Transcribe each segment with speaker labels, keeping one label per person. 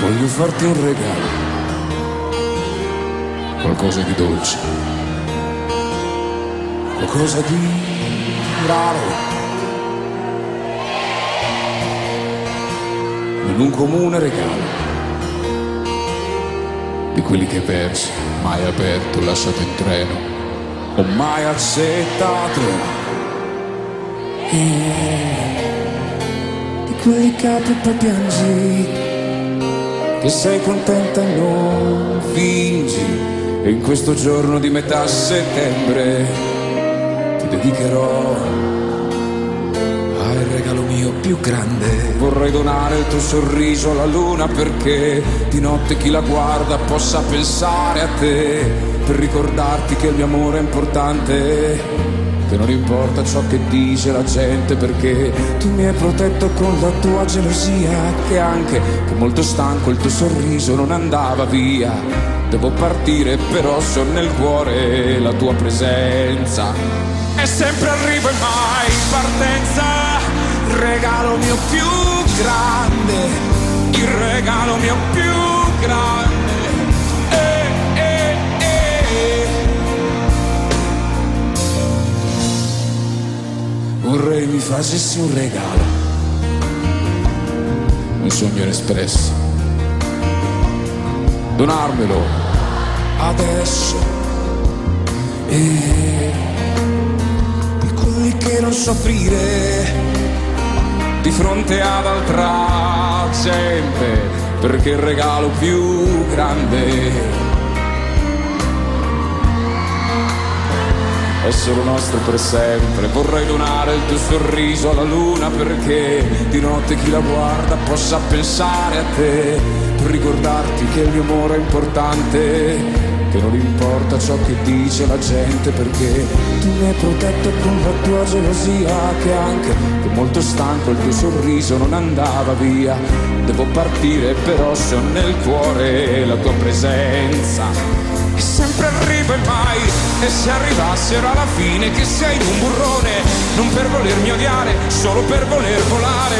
Speaker 1: Voglio farti un regalo, qualcosa di dolce, qualcosa di raro. In un comune regalo, di quelli che hai perso, mai aperto, lasciato in treno, o mai accettato. E di quelli che apri poi piangi che sei contenta e non fingi. E in questo giorno di metà settembre ti dedicherò al regalo mio più grande. Vorrei donare il tuo sorriso alla luna perché di notte chi la guarda possa pensare a te per ricordarti che il mio amore è importante che non importa ciò che dice la gente perché tu mi hai protetto con la tua gelosia che anche che molto stanco il tuo sorriso non andava via. Devo partire però so nel cuore la tua presenza. È sempre arrivo e mai partenza. Regalo mio più grande il regalo mio più grande Vorrei mi facessi un regalo, un sogno inespresso, donarmelo. Adesso. E quelli che non so aprire di fronte ad altra gente, perché il regalo più grande solo nostro per sempre. Vorrei donare il tuo sorriso alla luna perché di notte chi la guarda possa pensare a te, per ricordarti che il mio amore è importante. Che non importa ciò che dice la gente perché tu mi hai protetto con la tua gelosia che anche che molto stanco il tuo sorriso non andava via. Devo partire però se ho nel cuore la tua presenza che sempre arrivo e mai. E se arrivassero alla fine che sei un burrone. Non per volermi odiare solo per voler volare.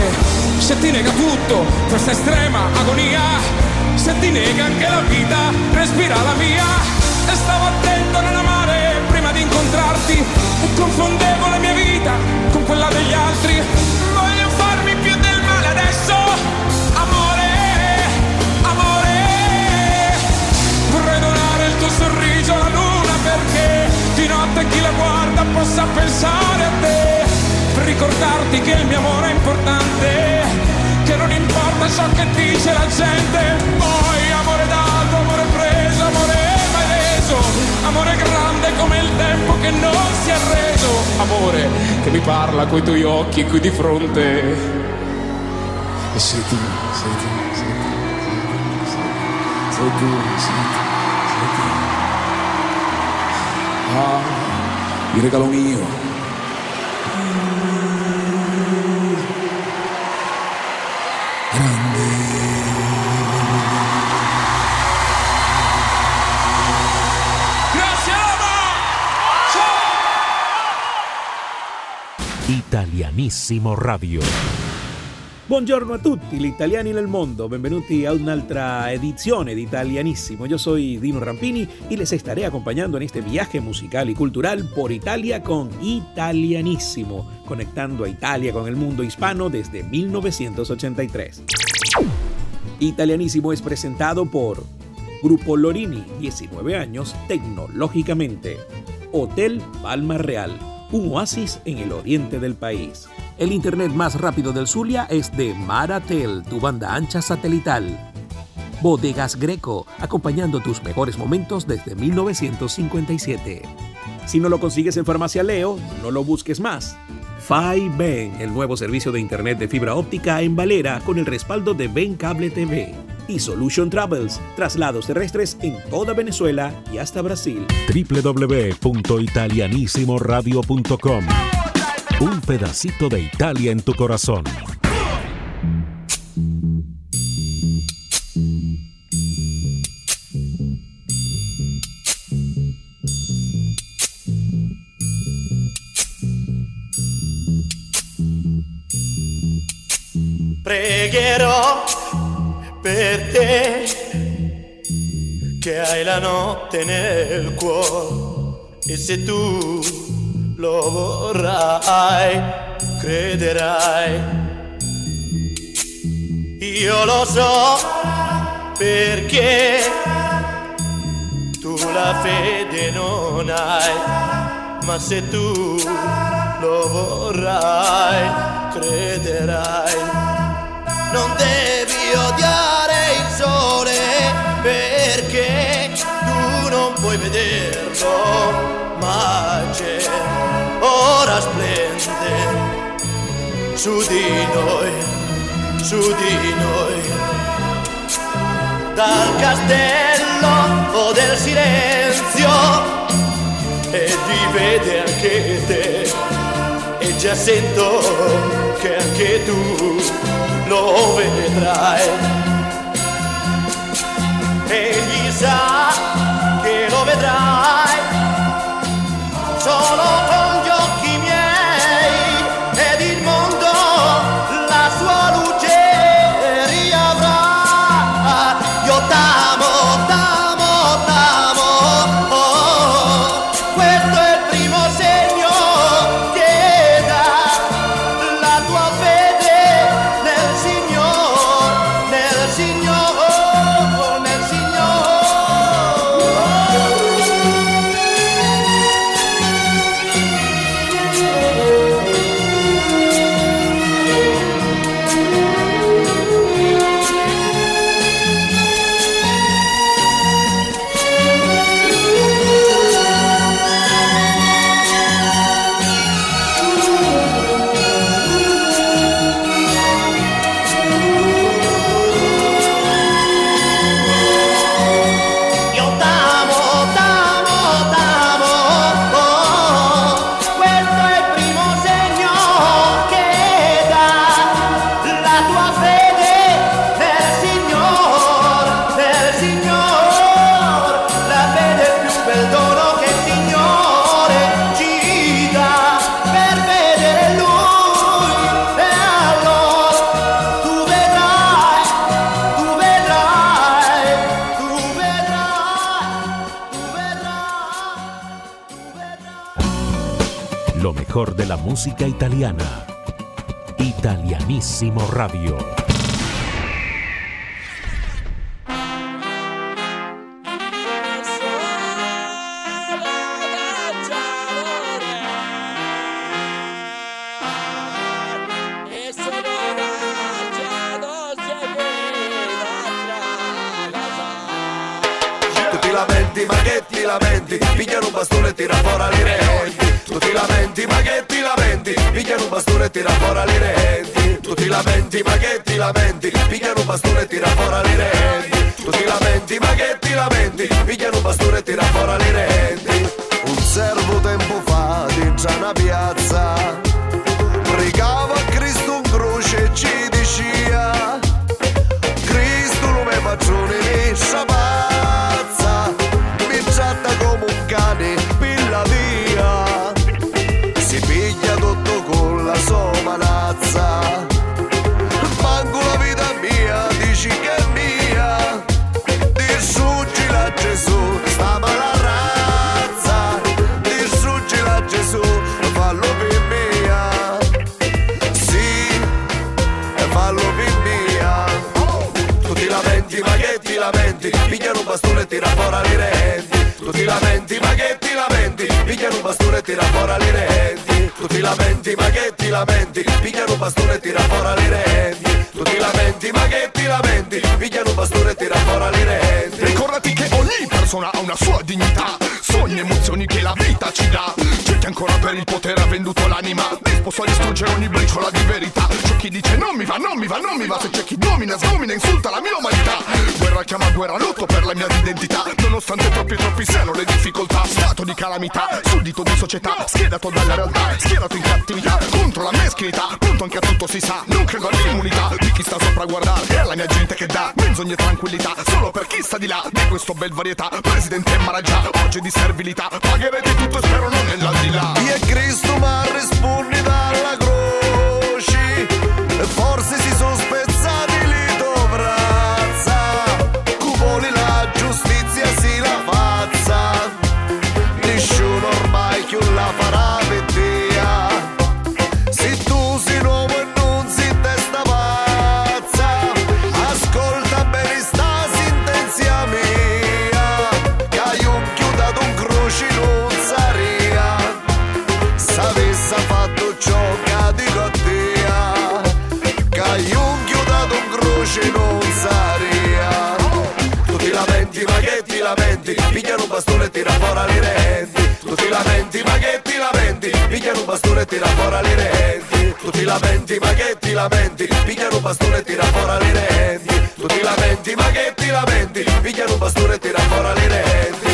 Speaker 1: Se ti nega tutto questa estrema agonia. Se ti nega anche la vita respira la mia e stavo attento a non amare prima di incontrarti. E confondevo la mia vita con quella degli altri notte chi la guarda possa pensare a te. Ricordarti che il mio amore è importante che non importa ciò che dice la gente. Poi amore dato, amore preso, amore mai reso amore grande come il tempo che non si è reso. Amore che mi parla coi tuoi occhi qui di fronte. E sei tu, sei tu, sei tu, sei tu, sei tu, sei tu. Ah, il regalo mio. Grande. Grazie Ama! Ciao!
Speaker 2: Italianissimo Radio.
Speaker 3: Buongiorno a tutti gli italiani nel mondo, benvenuti a un'altra edizione de Italianissimo. Yo soy Dino Rampini y les estaré acompañando en este viaje musical y cultural por Italia con Italianissimo, conectando a Italia con el mundo hispano desde 1983. Italianissimo es presentado por Grupo Lorini, 19 años, tecnológicamente. Hotel Palma Real, un oasis en el oriente del país. El internet más rápido del Zulia es de Maratel, tu banda ancha satelital. Bodegas Greco, acompañando tus mejores momentos desde 1957. Si no lo consigues en Farmacia Leo, no lo busques más. Ben, el nuevo servicio de Internet de fibra óptica en Valera con el respaldo de Ben Cable TV. Y Solution Travels, traslados terrestres en toda Venezuela y hasta Brasil.
Speaker 4: www.italianissimoradio.com Un pedacito de Italia en tu corazón.
Speaker 5: pregherò per te che hai la notte nel cuore e se tu lo vorrai crederai. Io lo so perché tu la fede non hai ma se tu lo vorrai crederai. Non devi odiare il sole perché tu non puoi vederlo, ma c'è, ora splende su di noi, su di noi. Dal castello del silenzio e vede anche te e già sento che anche tu lo vedrai. Egli sa che lo vedrai solo
Speaker 4: música italiana. Italianissimo Radio.
Speaker 6: Persona ha una sua dignità, sogni e emozioni che la vita ci dà. C'è chi ancora per il potere ha venduto l'anima, disposto a distruggere ogni briciola di verità. C'è chi dice non mi va, non mi va, non mi va, se c'è chi domina, sgomina, insulta la mia umanità. Guerra chiama guerra, lotto per la mia identità, nonostante troppi troppi siano le difficoltà. Stato di calamità, suddito di società, schedato dalla realtà, schierato in cattività, contro la meschinità, pronto anche a tutto si sa, non credo all'immunità di chi sta sopra a guardare, è la mia gente che dà menzogne e tranquillità, solo per chi sta di là, di questo bel varietà, presidente Maraggia, oggi di servilità, pagherete tutto e spero non nell'aldilà.
Speaker 4: È Cristo ma lamenti ma che ti lamenti Pigliano un bastone e tira fuori le renti. Tu ti lamenti ma che ti lamenti Pigliano un bastone e tira fuori le renti. Tu ti lamenti ma che ti lamenti Pigliano un bastone e tira fuori le renti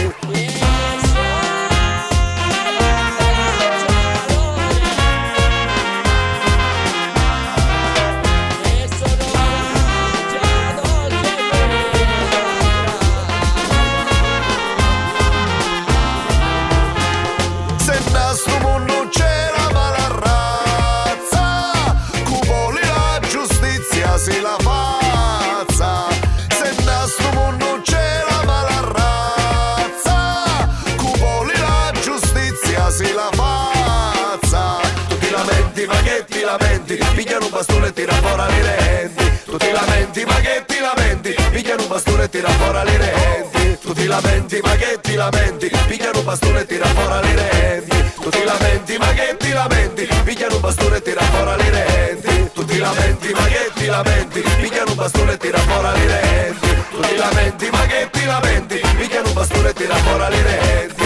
Speaker 4: bastone e tira fuori le renti Tu ti lamenti ma che ti lamenti Pigliano un bastone e tira fuori le renti Tu ti lamenti ma che ti lamenti Pigliano un bastone e tira fuori le renti Tu ti lamenti ma che ti lamenti Pigliano un bastone e tira fuori le renti Tu ti lamenti ma che ti lamenti Pigliano un bastone e tira fuori le renti Tu ti lamenti ma che ti lamenti Pigliano un bastone e tira fuori le renti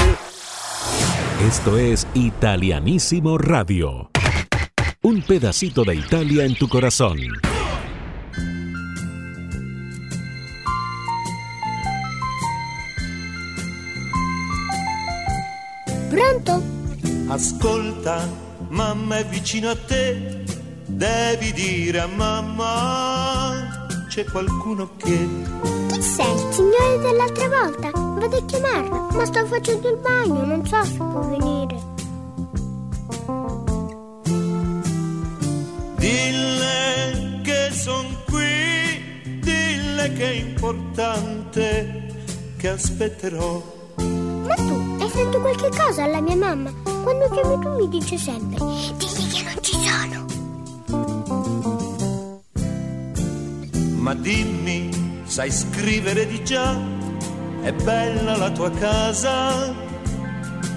Speaker 2: Esto es Italianísimo Radio. Un pedacito de Italia en tu corazón.
Speaker 7: Pronto?
Speaker 8: Ascolta, mamma è vicino a te, devi dire a mamma c'è qualcuno che
Speaker 7: Chi sei? Il signore dell'altra volta? Vado a chiamarlo, ma sto facendo il bagno, non so se può venire.
Speaker 8: Dille che son qui, dille che è importante che aspetterò.
Speaker 7: Ma tu hai fatto qualche cosa alla mia mamma? Quando chiami tu mi dice sempre, digli che non ci sono.
Speaker 8: Ma dimmi, sai scrivere di già? È bella la tua casa?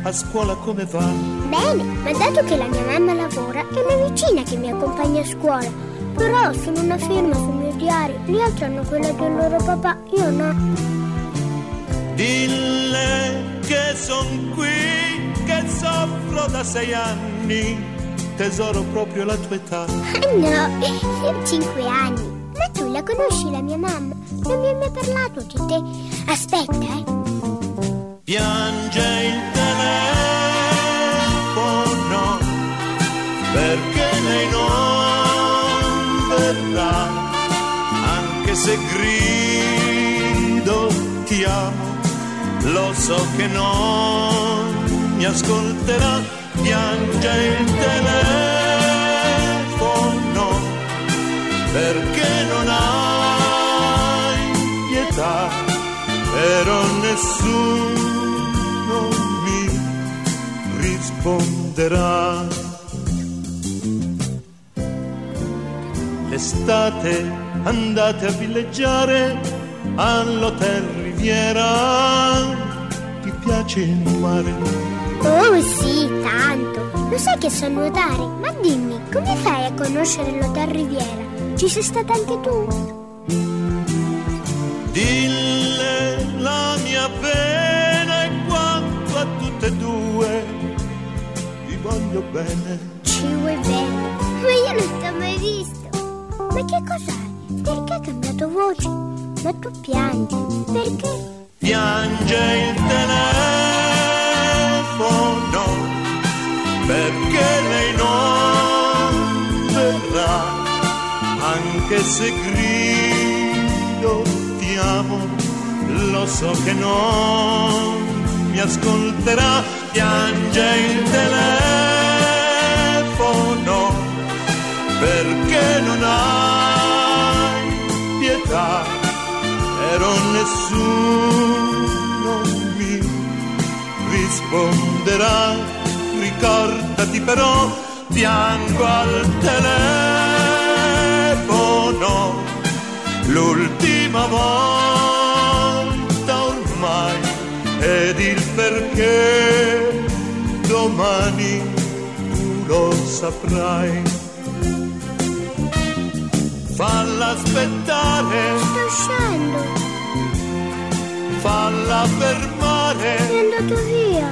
Speaker 8: A scuola come va?
Speaker 7: Bene, ma dato che la mia mamma lavora, è una vicina che mi accompagna a scuola. Però sono una firma sul mio diario, gli altri hanno quella del loro papà, io no.
Speaker 8: Dille che son qui, che soffro da sei anni, tesoro proprio la tua età.
Speaker 7: Ah no, cinque anni. Ma tu la conosci la mia mamma? Non mi hai mai parlato di te. Aspetta, eh.
Speaker 8: Piange il perché lei non verrà, anche se grido ti amo, lo so che non mi ascolterà. Piange il telefono perché non hai pietà, però nessuno mi risponderà. L'estate andate a villeggiare all'hotel Riviera, ti piace? il mare?
Speaker 7: Oh sì, tanto. Lo sai che so nuotare? Ma dimmi, come fai a conoscere l'Hotel Riviera? Ci sei stata anche tu?
Speaker 8: Dille la mia pena e quanto a tutte e due vi voglio bene.
Speaker 7: Ci vuoi bene? Ma io non ti ho mai visto. Ma che cos'hai? Perché hai cambiato voce? Ma tu piangi. Perché?
Speaker 8: Piange il telefono perché lei non verrà, anche se grido ti amo, lo so che non mi ascolterà, piange il telefono perché non hai pietà, però nessuno mi risponderà, ricordati però, piango al telefono, l'ultima volta ormai, ed il perché domani tu lo saprai. Falla aspettare,
Speaker 7: Sto uscendo.
Speaker 8: falla fermare.
Speaker 7: È andato via.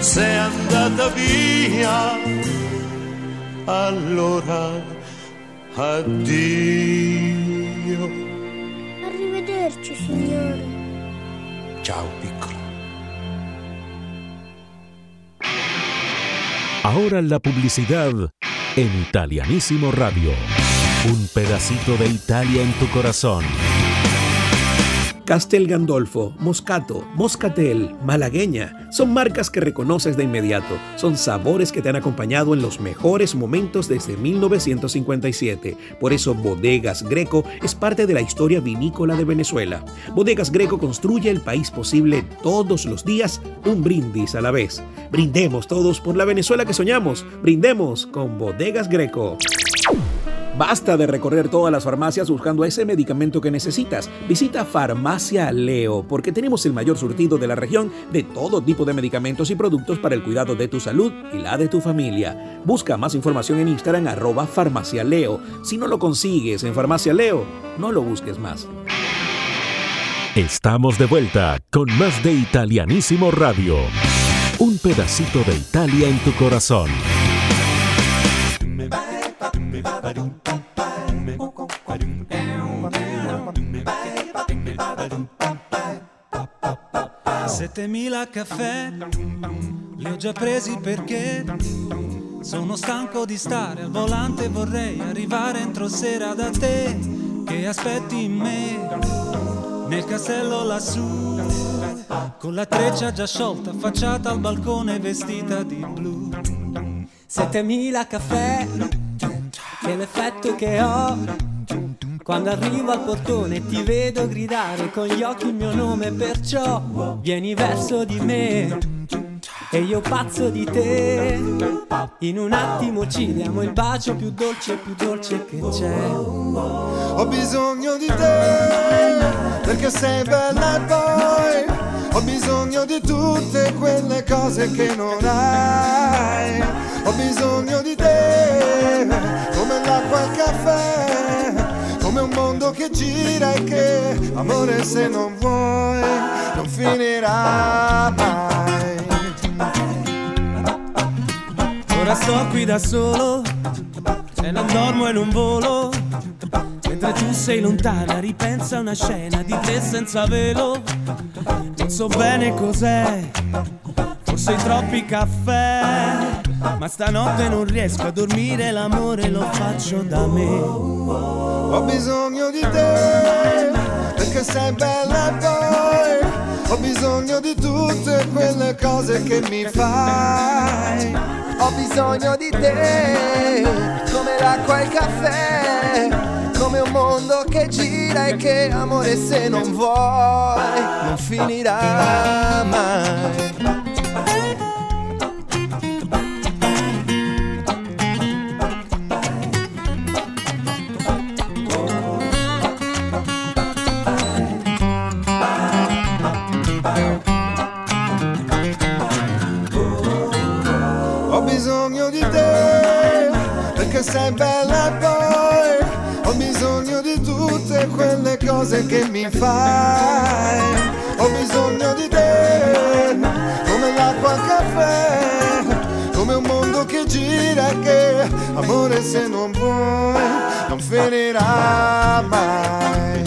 Speaker 8: sei andata via, allora addio.
Speaker 7: Arrivederci, signore.
Speaker 8: Ciao piccola.
Speaker 2: Ahora la publicidad en Italianísimo Radio. Un pedacito de Italia en tu corazón.
Speaker 3: Castel Gandolfo, Moscato, Moscatel, Malagueña son marcas que reconoces de inmediato. Son sabores que te han acompañado en los mejores momentos desde 1957. Por eso Bodegas Greco es parte de la historia vinícola de Venezuela. Bodegas Greco construye el país posible todos los días, un brindis a la vez. Brindemos todos por la Venezuela que soñamos. Brindemos con Bodegas Greco. Basta de recorrer todas las farmacias buscando ese medicamento que necesitas. Visita Farmacia Leo porque tenemos el mayor surtido de la región de todo tipo de medicamentos y productos para el cuidado de tu salud y la de tu familia. Busca más información en Instagram arroba Farmacia Leo. Si no lo consigues en Farmacia Leo, no lo busques más.
Speaker 2: Estamos de vuelta con más de Italianísimo Radio. Un pedacito de Italia en tu corazón.
Speaker 9: Settemila caffè li ho già presi perché sono stanco di stare al volante vorrei arrivare entro sera da te che aspetti me? Nel castello lassù con la treccia già sciolta affacciata al balcone vestita di blu.
Speaker 10: 7000 caffè che l'effetto che ho quando arrivo al portone ti vedo gridare con gli occhi il mio nome perciò vieni verso di me. E io pazzo di te. In un attimo ci diamo il bacio più dolce più dolce che c'è.
Speaker 11: Ho bisogno di te perché sei bella e poi. Ho bisogno di tutte quelle cose che non hai. Ho bisogno di te come l'acqua al caffè, come un mondo che gira e che amore se non vuoi non finirà mai.
Speaker 9: Ora sto qui da solo e non dormo e non volo. Mentre tu sei lontana ripensa a una scena di te senza velo. Non so bene cos'è Forse i troppi caffè. Ma stanotte non riesco a dormire L'amore lo faccio da me
Speaker 11: Ho bisogno di te perché sei bella e poi ho bisogno di tutte quelle cose che mi fai.
Speaker 12: Ho bisogno di te, come l'acqua e il caffè, come un mondo che gira e che amore se non vuoi non finirà mai.
Speaker 11: Sei bella e poi ho bisogno di tutte quelle cose che mi fai. Ho bisogno di te, come l'acqua al caffè, come un mondo che gira che, amore se non vuoi, non finirà mai.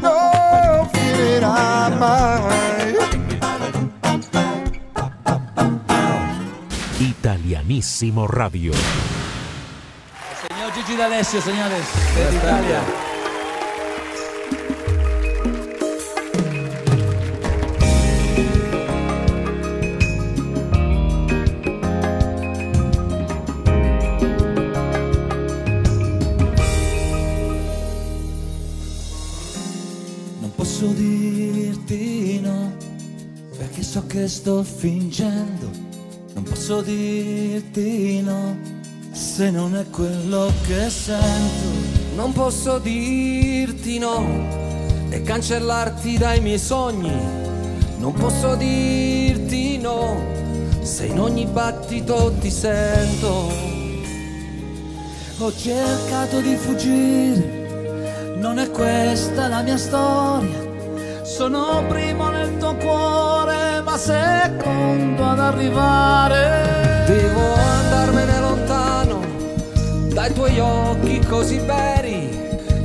Speaker 11: Non finirà mai.
Speaker 2: Italianissimo Radio.
Speaker 13: Gigi D'Alessio, señores, desde Italia.
Speaker 14: Non posso dirti no, perché so che sto fingendo. Non posso dirti no, se non è quello che sento.
Speaker 15: Non posso dirti no e cancellarti dai miei sogni. Non posso dirti no se in ogni battito ti sento.
Speaker 14: Ho cercato di fuggire, non è questa la mia storia. Sono primo nel tuo cuore, ma secondo ad arrivare.
Speaker 15: Devo andarmene dai tuoi occhi così veri,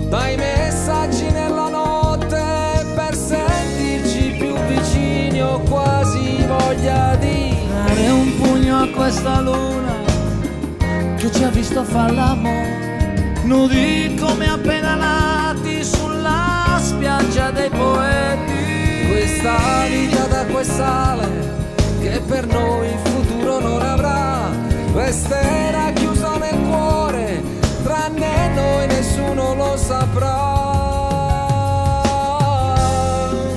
Speaker 15: dai messaggi nella notte per sentirci più vicini. Ho quasi voglia di
Speaker 14: Dare un pugno a questa luna che ci ha visto far l'amore, nudi come appena nati sulla spiaggia dei poeti.
Speaker 15: questa vita d'acqua e sale che per noi il futuro non avrà. Resterà chiusa tranne noi nessuno lo saprà.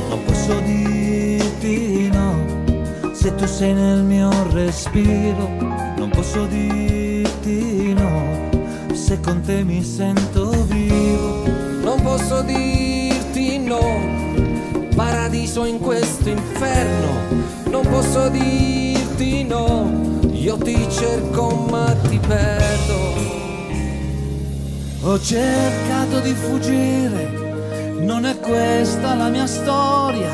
Speaker 14: Non posso dirti no, se tu sei nel mio respiro. Non posso dirti no, se con te mi sento vivo.
Speaker 15: Non posso dirti no, paradiso in questo inferno. Non posso dirti no, io ti cerco ma ti perdo.
Speaker 14: Ho cercato di fuggire, non è questa la mia storia.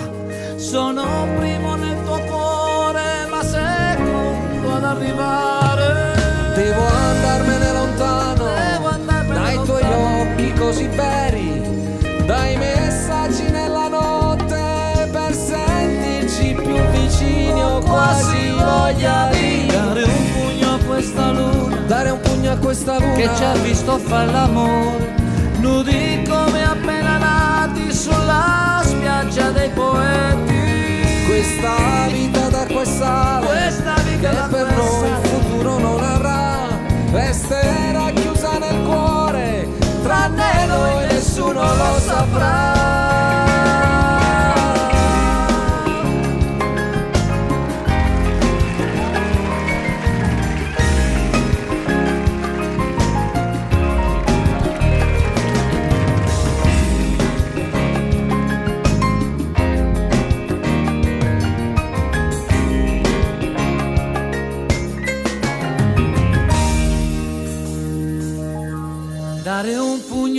Speaker 14: Sono primo nel tuo cuore, ma secondo ad arrivare.
Speaker 15: Devo andarmene lontano dai tuoi occhi così veri, dai messaggi nella notte per sentirci più vicini. Ho quasi voglia di
Speaker 14: dare un pugno a questa luna,
Speaker 15: dare un pugno a questa luna
Speaker 14: che ci ha visto fare l'amore, nudi come appena nati sulla spiaggia dei poeti.
Speaker 15: Questa vita d'acqua e sale,
Speaker 14: Questa vita
Speaker 15: che per noi il futuro non avrà, resterà chiusa nel cuore, tranne noi nessuno lo saprà.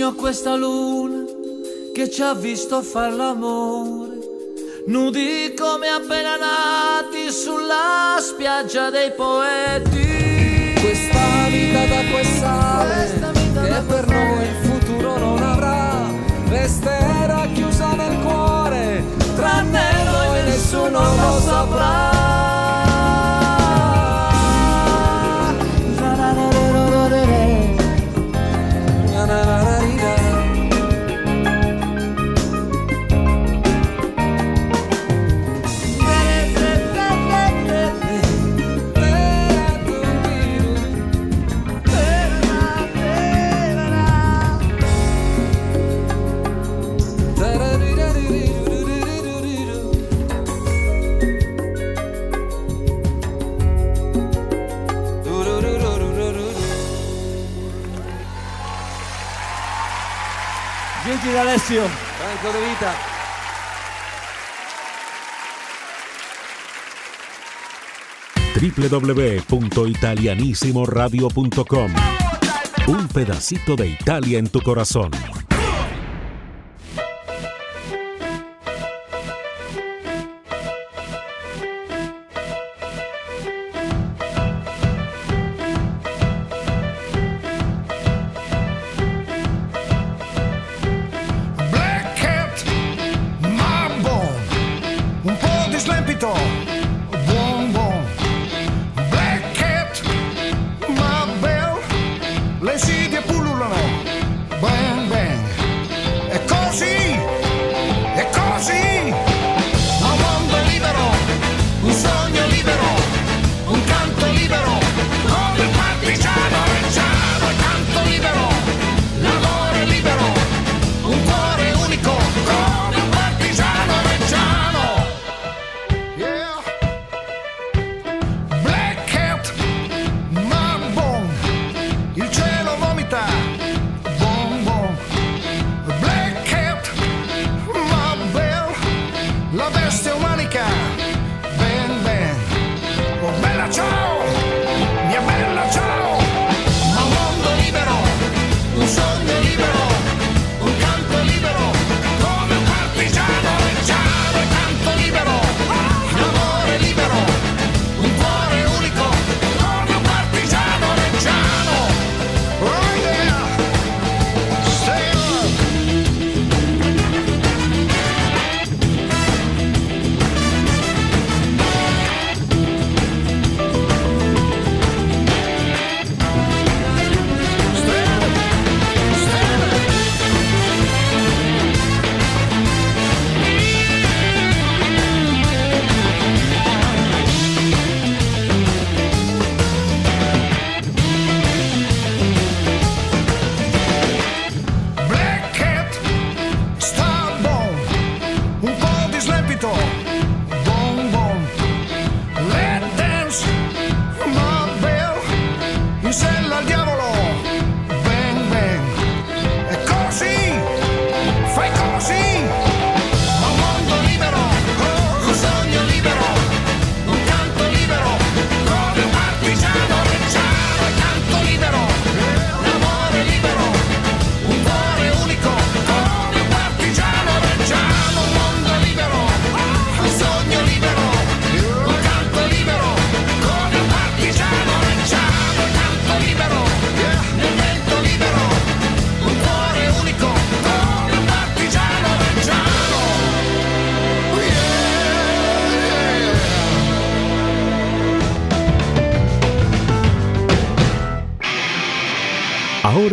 Speaker 14: A questa luna che ci ha visto far l'amore, nudi come appena nati sulla spiaggia dei poeti.
Speaker 15: Questa vita d'acqua e sale, che per noi il futuro non avrà, resterà chiusa nel cuore, tranne noi nessuno lo saprà.
Speaker 13: Gigi D'Alessio.
Speaker 15: Franco De Vita.
Speaker 2: www.italianissimoradio.com. Un pedacito de Italia en tu corazón.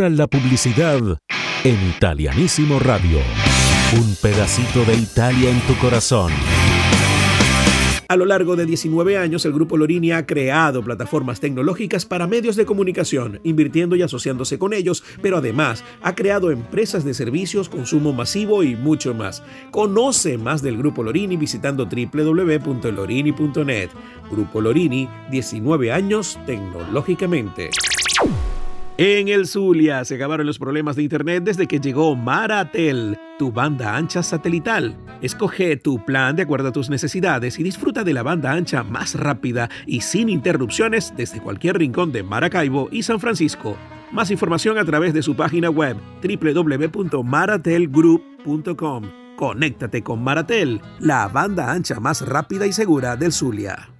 Speaker 6: La
Speaker 2: publicidad en Italianísimo Radio. Un pedacito de Italia en tu corazón.
Speaker 3: A lo largo de 19 años, el Grupo Lorini ha creado plataformas tecnológicas para medios de comunicación, invirtiendo y asociándose con ellos, pero además ha creado empresas de servicios, consumo masivo y mucho más. Conoce más del Grupo Lorini visitando www.lorini.net. Grupo Lorini, 19 años tecnológicamente. En el Zulia se acabaron los problemas de internet desde que llegó Maratel, tu banda ancha satelital. Escoge tu plan de acuerdo a tus necesidades y disfruta de la banda ancha más rápida y sin interrupciones desde cualquier rincón de Maracaibo y San Francisco. Más información a través de su página web www.maratelgroup.com. Conéctate con Maratel, la banda ancha más rápida y segura del Zulia.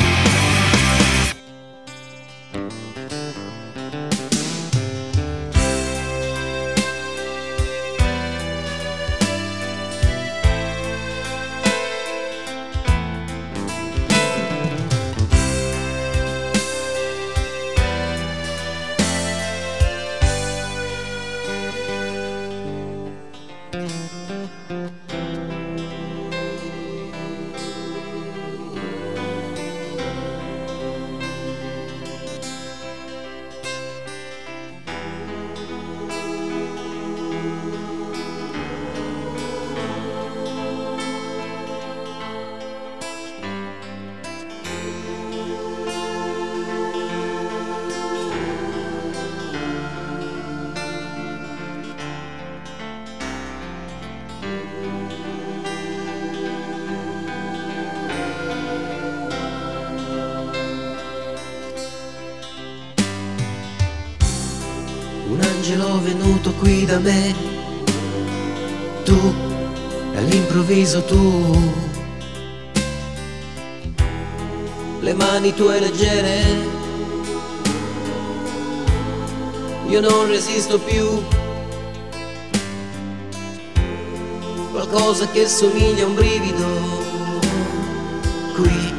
Speaker 16: Da me, tu, all'improvviso tu, le mani tue leggere, io non resisto più, qualcosa che somiglia a un brivido, qui,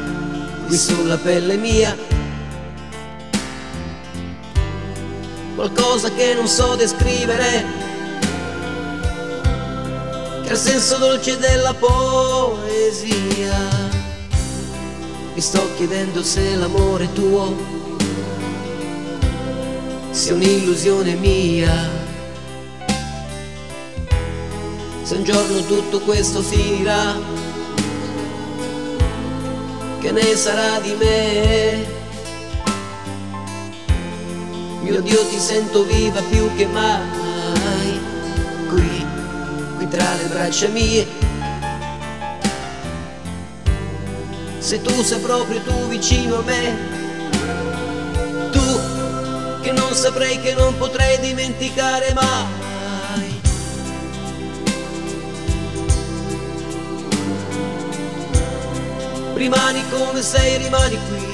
Speaker 16: qui sulla pelle mia. Qualcosa che non so descrivere, che ha il senso dolce della poesia. Mi sto chiedendo se l'amore tuo sia un'illusione mia. Se un giorno tutto questo finirà, che ne sarà di me? Mio Dio ti sento viva più che mai. Qui, qui tra le braccia mie. Se tu sei proprio tu vicino a me Tu che non saprei che non potrei dimenticare mai. Rimani come sei, rimani qui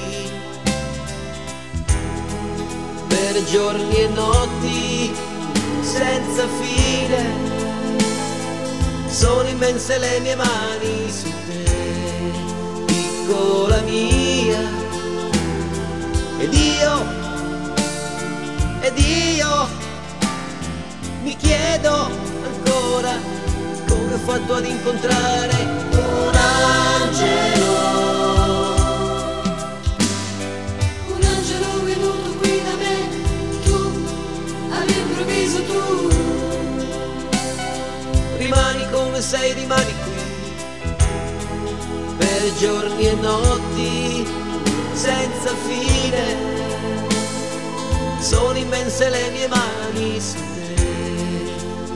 Speaker 16: per giorni e notti senza fine. Sono immense le mie mani su te, piccola mia. Ed io, ed io mi chiedo ancora come ho fatto ad incontrare un angelo. Come sei rimani qui per giorni e notti senza fine. Sono immense le mie mani su te,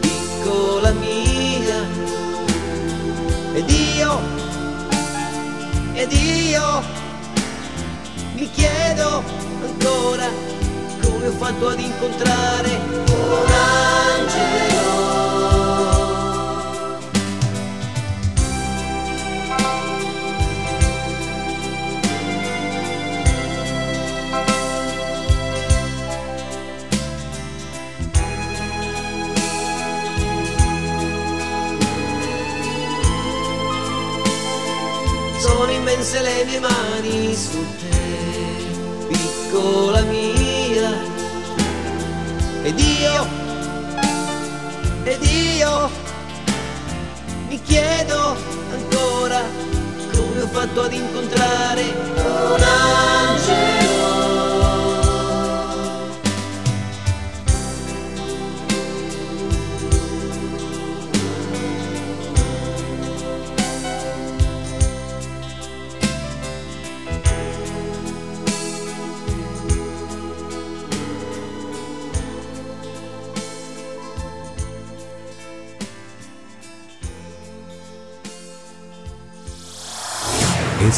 Speaker 16: piccola mia. Ed io, ed io mi chiedo ancora come ho fatto ad incontrare un angelo. Sono immense le mie mani su te, piccola mia. Ed io, ed io mi chiedo ancora come ho fatto ad incontrare un angelo.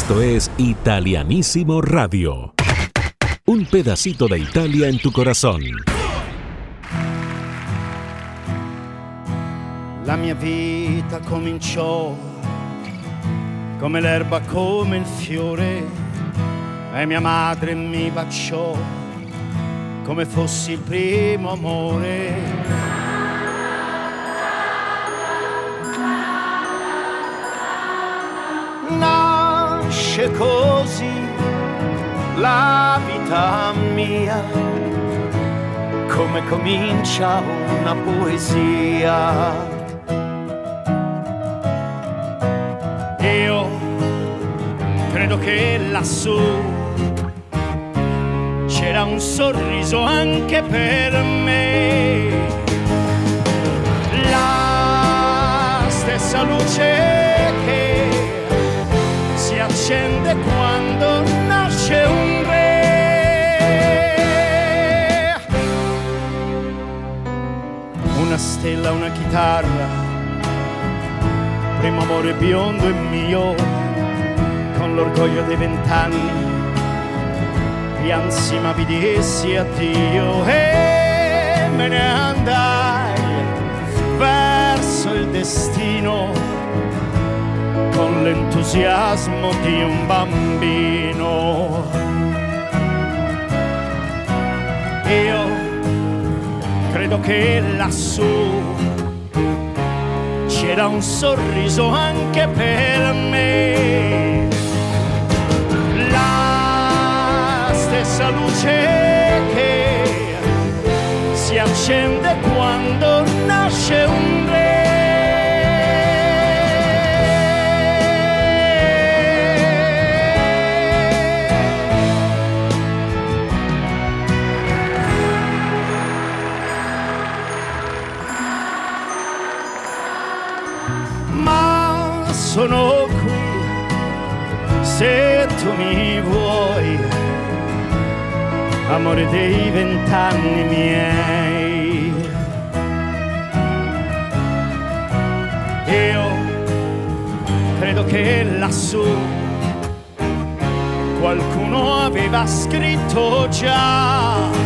Speaker 2: Esto es Italianísimo Radio. Un pedacito de Italia en tu corazón.
Speaker 17: La mia vita cominciò come l'erba, come il fiore, e mia madre mi baciò come fossi il primo amore. Nasce così la vita mia, come comincia una poesia. Io credo che lassù c'era un sorriso anche per me. La stessa luce stella, una chitarra, primo amore biondo e mio, con l'orgoglio dei vent'anni, piansi ma vi dissi addio e me ne andai verso il destino con l'entusiasmo di un bambino. Io credo che lassù c'era un sorriso anche per me. La stessa luce che si accende quando nasce un re. Sono qui se tu mi vuoi, amore dei vent'anni miei. Io credo che lassù qualcuno aveva scritto già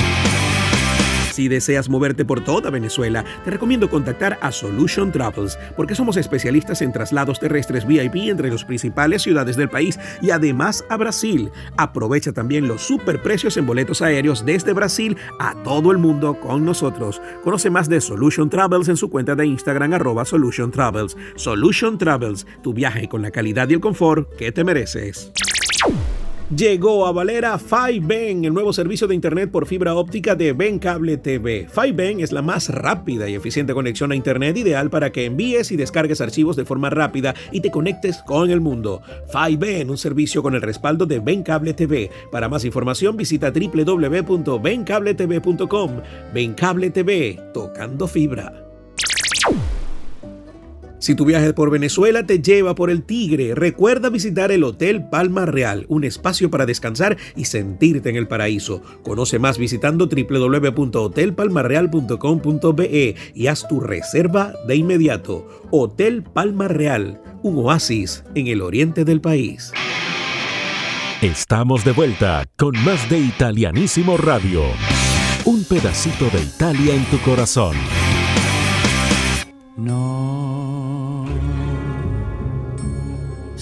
Speaker 3: Si deseas moverte por toda Venezuela, te recomiendo contactar a Solution Travels, porque somos especialistas en traslados terrestres VIP entre las principales ciudades del país y además a Brasil. Aprovecha también los superprecios en boletos aéreos desde Brasil a todo el mundo con nosotros. Conoce más de Solution Travels en su cuenta de Instagram arroba Solution Travels. Solution Travels, tu viaje con la calidad y el confort que te mereces. Llegó a Valera FiBen, el nuevo servicio de internet por fibra óptica de Ben Cable TV. FiBen es la más rápida y eficiente conexión a internet ideal para que envíes y descargues archivos de forma rápida y te conectes con el mundo. FiBen, un servicio con el respaldo de Ben Cable TV. Para más información visita www.bencabletv.com. Ben Cable TV, tocando fibra. Si tu viaje por Venezuela te lleva por el Tigre, recuerda visitar el Hotel Palma Real, un espacio para descansar y sentirte en el paraíso. Conoce más visitando www.hotelpalmarreal.com.be y haz tu reserva de inmediato. Hotel Palma Real, un oasis en el oriente del país.
Speaker 2: Estamos de vuelta con más de Italianísimo Radio. Un pedacito de Italia en tu corazón.
Speaker 18: No,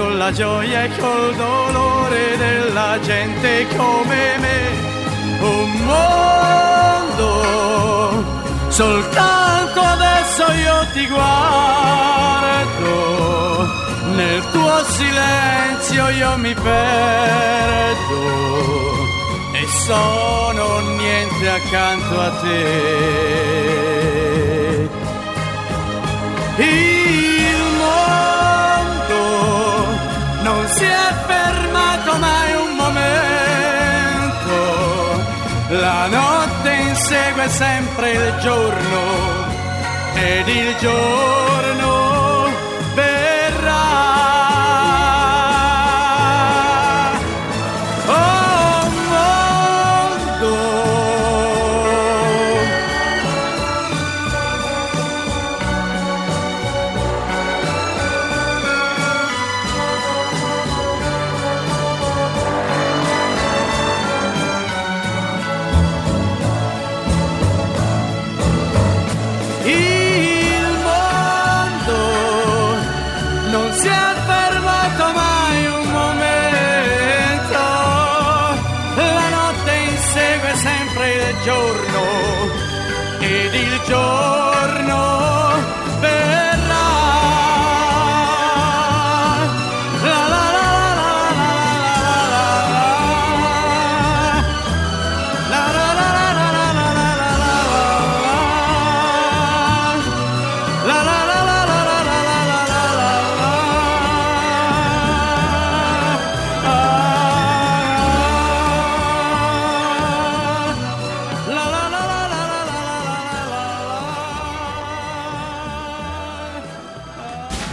Speaker 18: con la gioia e col dolore della gente come me. Un mondo, soltanto adesso io ti guardo, nel tuo silenzio io mi perdo e sono niente accanto a te. Il fermato mai un momento, la notte insegue sempre il giorno ed il giorno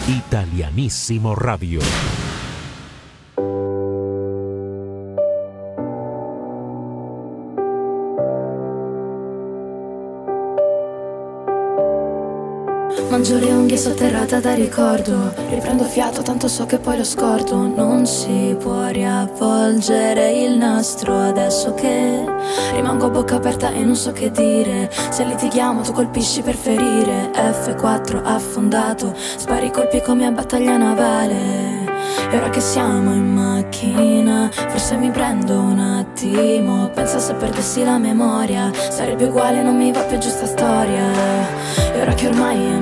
Speaker 2: Italianissimo Radio.
Speaker 19: Mangio le unghie sotterrata da ricordo. Riprendo fiato tanto so che poi lo scordo. Non si può riavvolgere il nastro adesso che Rimango a bocca aperta e non so che dire. Se litighiamo tu colpisci per ferire. F4 affondato Spari colpi come a battaglia navale. E ora che siamo in macchina, forse mi prendo un attimo. Pensa se perdessi la memoria, sarebbe uguale, non mi va più giusta storia. E ora che ormai è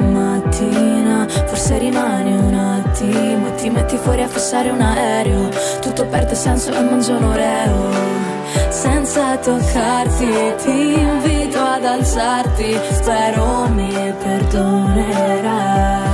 Speaker 19: mattina, forse rimani un attimo. Ti metti fuori a fissare un aereo, tutto perde senso e mangio un oreo. Senza toccarti, ti invito ad alzarti, spero mi perdonerai.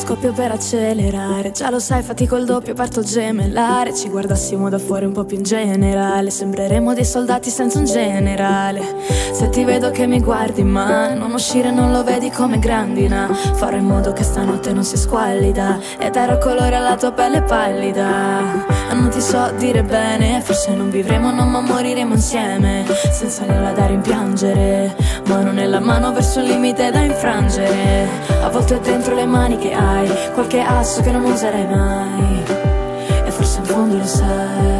Speaker 19: Scoppio per accelerare. Già lo sai, fatico il doppio, parto gemellare. Ci guardassimo da fuori un po' più in generale. Sembreremo dei soldati senza un generale. Se ti vedo che mi guardi ma Non uscire non lo vedi come grandina. Farò in modo che stanotte non sia squallida. E darò colore alla tua pelle pallida. Non ti so dire bene Forse non vivremo, no ma moriremo insieme. Senza nulla da rimpiangere Mano nella mano verso un limite da infrangere. A volte ho dentro le mani che hai Qualche asso che non userai mai. E forse in fondo lo sai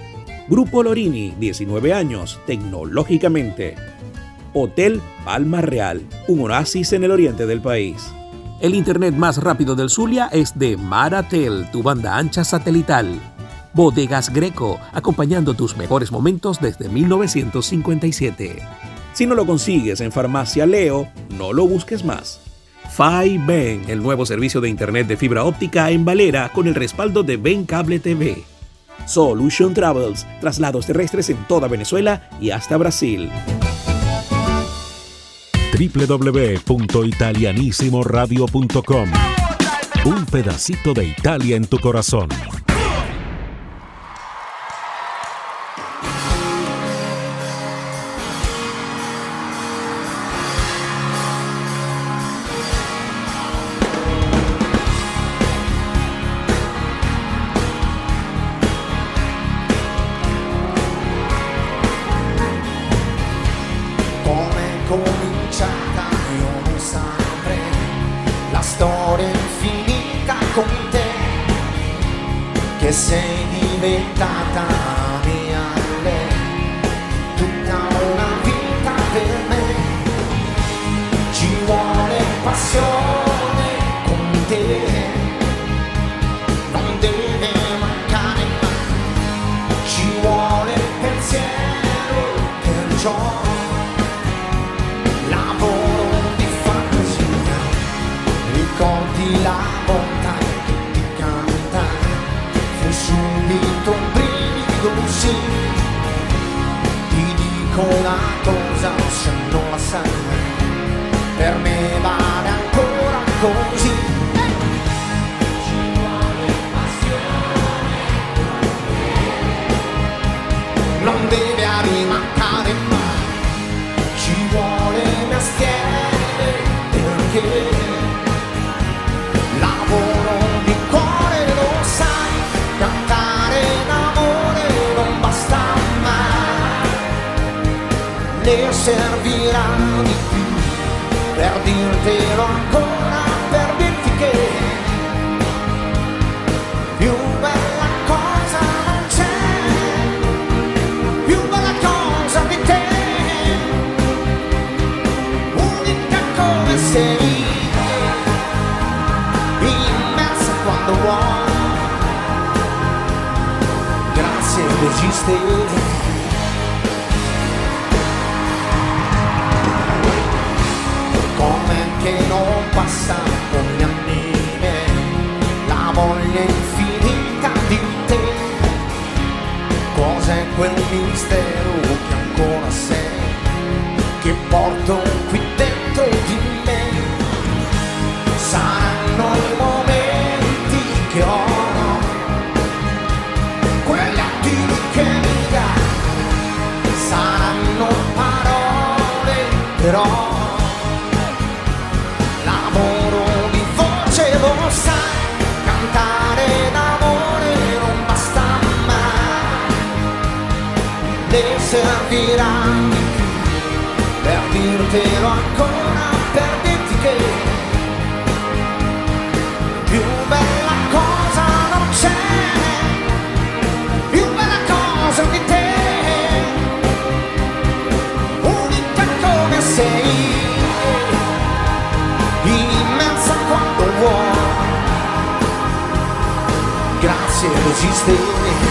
Speaker 3: Grupo Lorini, 19 años, tecnológicamente. Hotel Palma Real, un oasis en el oriente del país. El internet más rápido del Zulia es de Maratel, tu banda ancha satelital. Bodegas Greco, acompañando tus mejores momentos desde 1957. Si no lo consigues en Farmacia Leo, no lo busques más. Ben, el nuevo servicio de internet de fibra óptica en Valera con el respaldo de Ben Cable TV. Solution Travels, traslados terrestres en toda Venezuela y hasta Brasil.
Speaker 2: www.italianissimoradio.com Un pedacito de Italia en tu corazón.
Speaker 20: Servirà di più. Per dirtelo ancora per dirti che più bella cosa non c'è più bella cosa di te. Unica come sei immensa quando vuoi. Grazie che esiste che non passa con gli anni miei la voglia infinita di te. Cos'è quel mistero che ancora sei che porto qui dentro di me? Saranno i momenti che ho quegli attimi che mi dai saranno parole però servirà per dirtelo ancora per dirti che più bella cosa non c'è. Più bella cosa di te. Unica come sei. Immensa quando vuoi. Grazie esiste